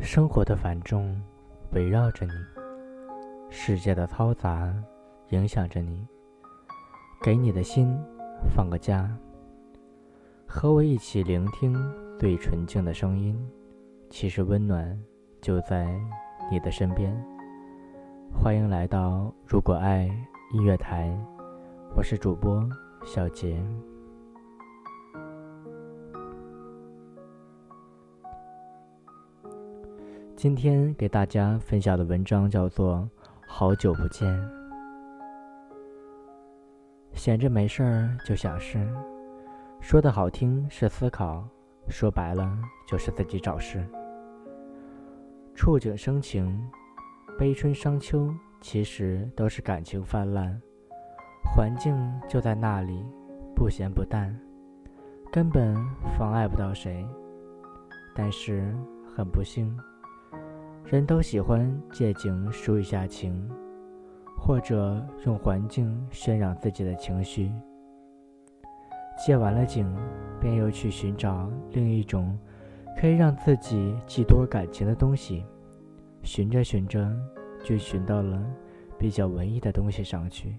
生活的繁重围绕着你，世界的嘈杂影响着你。给你的心放个假，和我一起聆听最纯净的声音。其实温暖就在你的身边。欢迎来到如果爱音乐台，我是主播小杰。今天给大家分享的文章叫做《好久不见》。闲着没事儿就想事，说的好听是思考，说白了就是自己找事。触景生情，悲春伤秋，其实都是感情泛滥。环境就在那里，不咸不淡，根本妨碍不到谁。但是很不幸。人都喜欢借景抒一下情，或者用环境渲染自己的情绪。借完了景，便又去寻找另一种可以让自己寄托感情的东西。寻着寻着，就寻到了比较文艺的东西上去。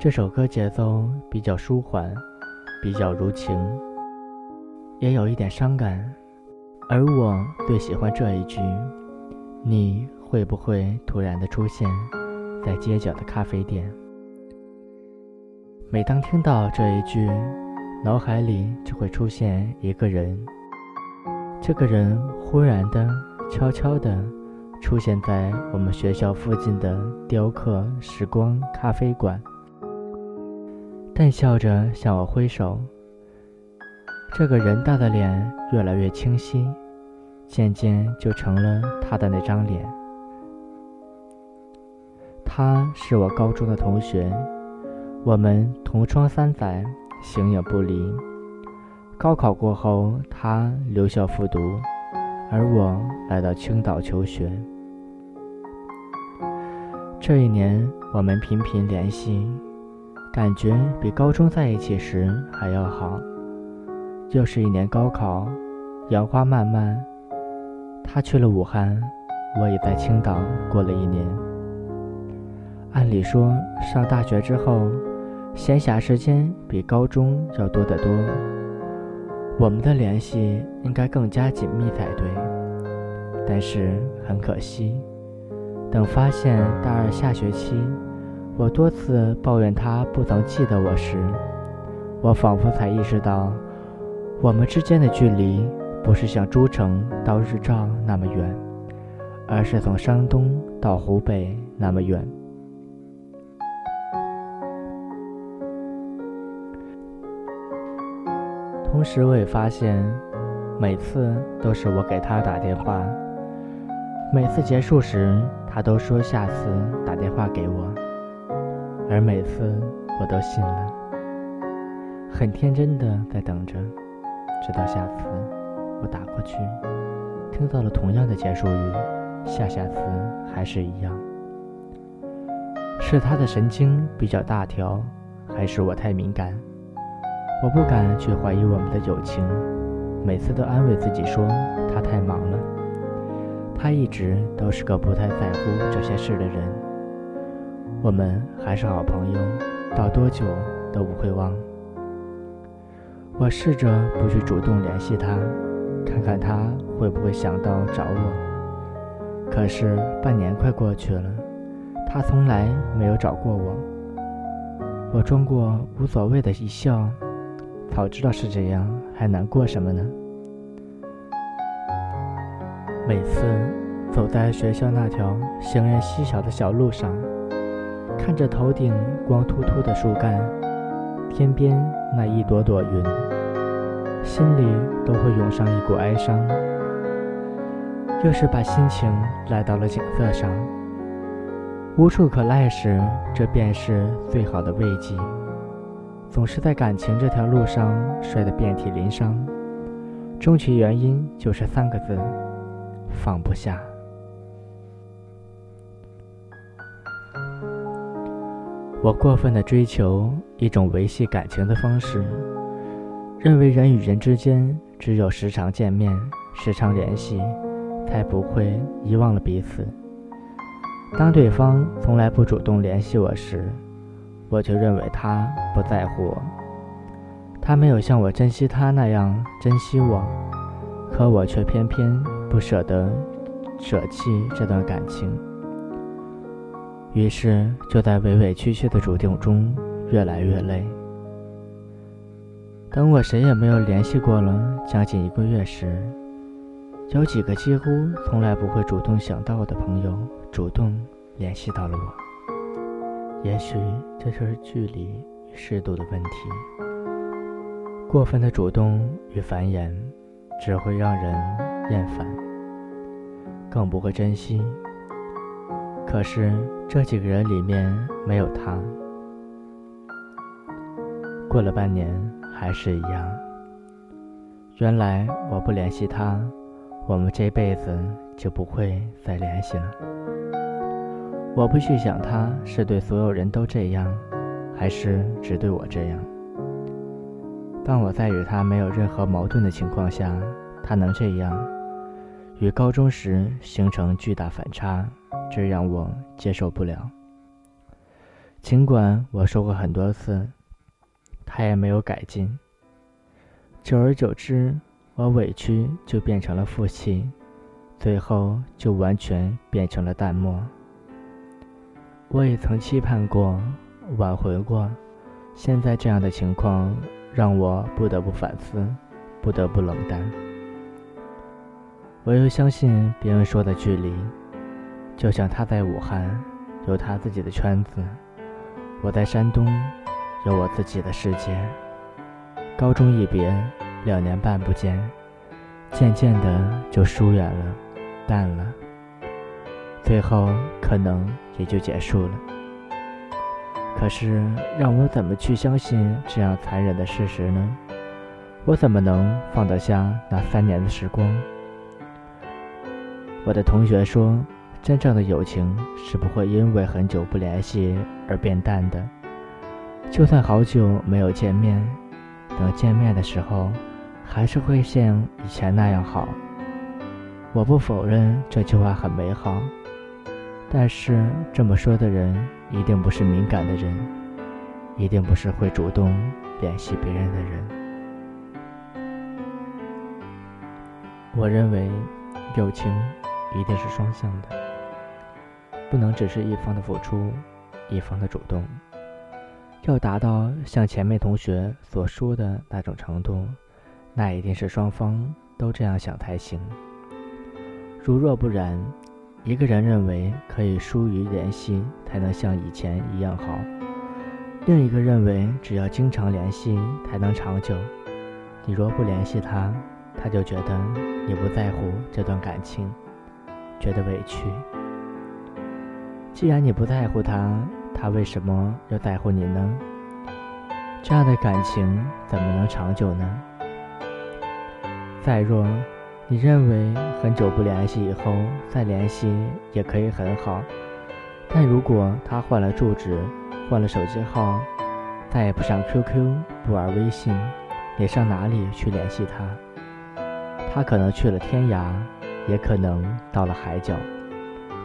这首歌节奏比较舒缓，比较如情，也有一点伤感。而我最喜欢这一句：“你会不会突然的出现在街角的咖啡店？”每当听到这一句，脑海里就会出现一个人。这个人忽然的、悄悄的出现在我们学校附近的雕刻时光咖啡馆。淡笑着向我挥手。这个人大的脸越来越清晰，渐渐就成了他的那张脸。他是我高中的同学，我们同窗三载，形影不离。高考过后，他留校复读，而我来到青岛求学。这一年，我们频频联系。感觉比高中在一起时还要好。又是一年高考，杨花漫漫，他去了武汉，我也在青岛过了一年。按理说，上大学之后，闲暇时间比高中要多得多，我们的联系应该更加紧密才对。但是很可惜，等发现大二下学期。我多次抱怨他不曾记得我时，我仿佛才意识到，我们之间的距离不是像诸城到日照那么远，而是从山东到湖北那么远。同时，我也发现，每次都是我给他打电话，每次结束时，他都说下次打电话给我。而每次我都信了，很天真的在等着，直到下次我打过去，听到了同样的结束语，下下次还是一样。是他的神经比较大条，还是我太敏感？我不敢去怀疑我们的友情，每次都安慰自己说他太忙了，他一直都是个不太在乎这些事的人。我们还是好朋友，到多久都不会忘。我试着不去主动联系他，看看他会不会想到找我。可是半年快过去了，他从来没有找过我。我装过无所谓的一笑，早知道是这样，还难过什么呢？每次走在学校那条行人稀少的小路上。看着头顶光秃秃的树干，天边那一朵朵云，心里都会涌上一股哀伤。又是把心情赖到了景色上，无处可赖时，这便是最好的慰藉。总是在感情这条路上摔得遍体鳞伤，终其原因就是三个字：放不下。我过分的追求一种维系感情的方式，认为人与人之间只有时常见面、时常联系，才不会遗忘了彼此。当对方从来不主动联系我时，我就认为他不在乎我，他没有像我珍惜他那样珍惜我，可我却偏偏不舍得舍弃这段感情。于是，就在委委屈屈的主动中，越来越累。等我谁也没有联系过了将近一个月时，有几个几乎从来不会主动想到我的朋友，主动联系到了我。也许这就是距离与适度的问题。过分的主动与繁衍，只会让人厌烦，更不会珍惜。可是这几个人里面没有他。过了半年，还是一样。原来我不联系他，我们这辈子就不会再联系了。我不去想他是对所有人都这样，还是只对我这样。当我在与他没有任何矛盾的情况下，他能这样，与高中时形成巨大反差，这让我接受不了。尽管我说过很多次。他也没有改进。久而久之，我委屈就变成了负气，最后就完全变成了淡漠。我也曾期盼过，挽回过，现在这样的情况让我不得不反思，不得不冷淡。我又相信别人说的距离，就像他在武汉有他自己的圈子，我在山东。有我自己的世界。高中一别，两年半不见，渐渐的就疏远了，淡了，最后可能也就结束了。可是让我怎么去相信这样残忍的事实呢？我怎么能放得下那三年的时光？我的同学说，真正的友情是不会因为很久不联系而变淡的。就算好久没有见面，等见面的时候，还是会像以前那样好。我不否认这句话很美好，但是这么说的人一定不是敏感的人，一定不是会主动联系别人的人。我认为，友情一定是双向的，不能只是一方的付出，一方的主动。要达到像前面同学所说的那种程度，那一定是双方都这样想才行。如若不然，一个人认为可以疏于联系才能像以前一样好，另一个认为只要经常联系才能长久。你若不联系他，他就觉得你不在乎这段感情，觉得委屈。既然你不在乎他，他为什么要在乎你呢？这样的感情怎么能长久呢？再若，你认为很久不联系以后再联系也可以很好，但如果他换了住址、换了手机号，再也不上 QQ、不玩微信，你上哪里去联系他？他可能去了天涯，也可能到了海角，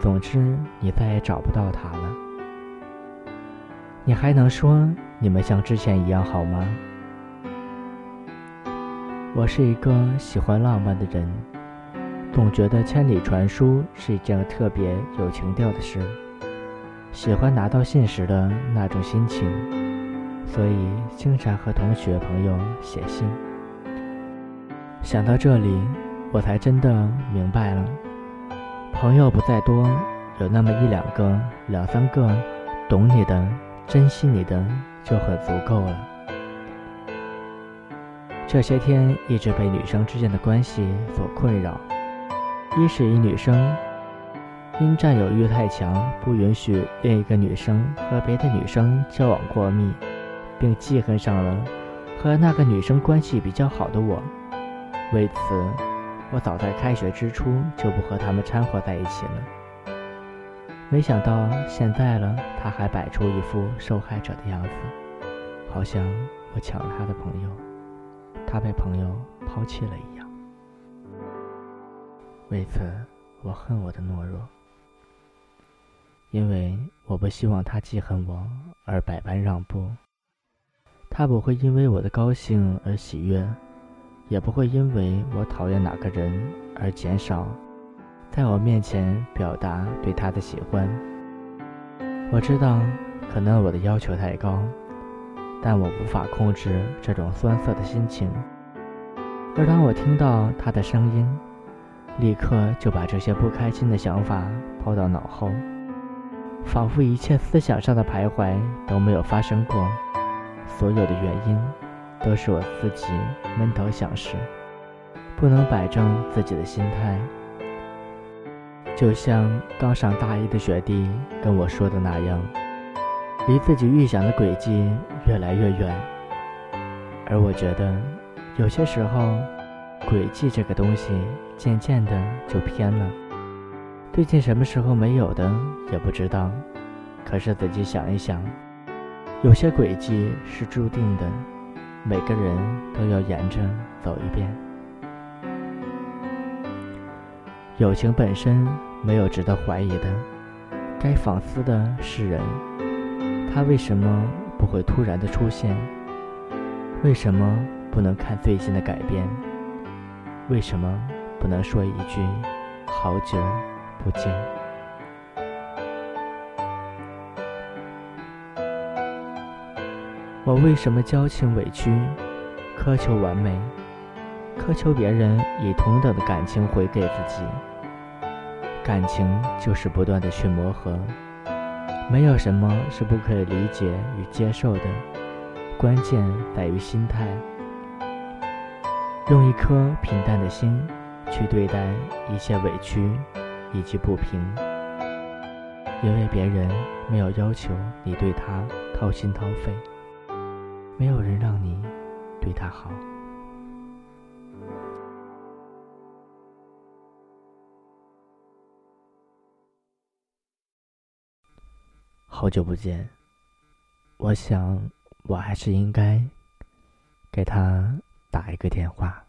总之你再也找不到他了。你还能说你们像之前一样好吗？我是一个喜欢浪漫的人，总觉得千里传书是一件特别有情调的事，喜欢拿到信时的那种心情，所以经常和同学朋友写信。想到这里，我才真的明白了，朋友不在多，有那么一两个、两三个懂你的。珍惜你的就很足够了。这些天一直被女生之间的关系所困扰，一是一女生因占有欲太强，不允许另一个女生和别的女生交往过密，并记恨上了和那个女生关系比较好的我。为此，我早在开学之初就不和他们掺和在一起了。没想到现在了，他还摆出一副受害者的样子，好像我抢了他的朋友，他被朋友抛弃了一样。为此，我恨我的懦弱，因为我不希望他记恨我而百般让步。他不会因为我的高兴而喜悦，也不会因为我讨厌哪个人而减少。在我面前表达对他的喜欢，我知道可能我的要求太高，但我无法控制这种酸涩的心情。而当我听到他的声音，立刻就把这些不开心的想法抛到脑后，仿佛一切思想上的徘徊都没有发生过。所有的原因都是我自己闷头想事，不能摆正自己的心态。就像刚上大一的学弟跟我说的那样，离自己预想的轨迹越来越远。而我觉得，有些时候，轨迹这个东西渐渐的就偏了。最近什么时候没有的也不知道，可是仔细想一想，有些轨迹是注定的，每个人都要沿着走一遍。友情本身没有值得怀疑的，该反思的是人，他为什么不会突然的出现？为什么不能看最新的改变？为什么不能说一句“好久”？不见。我为什么矫情委屈，苛求完美，苛求别人以同等的感情回给自己？感情就是不断的去磨合，没有什么是不可以理解与接受的，关键在于心态。用一颗平淡的心去对待一切委屈。以及不平，因为别人没有要求你对他掏心掏肺，没有人让你对他好。好久不见，我想我还是应该给他打一个电话。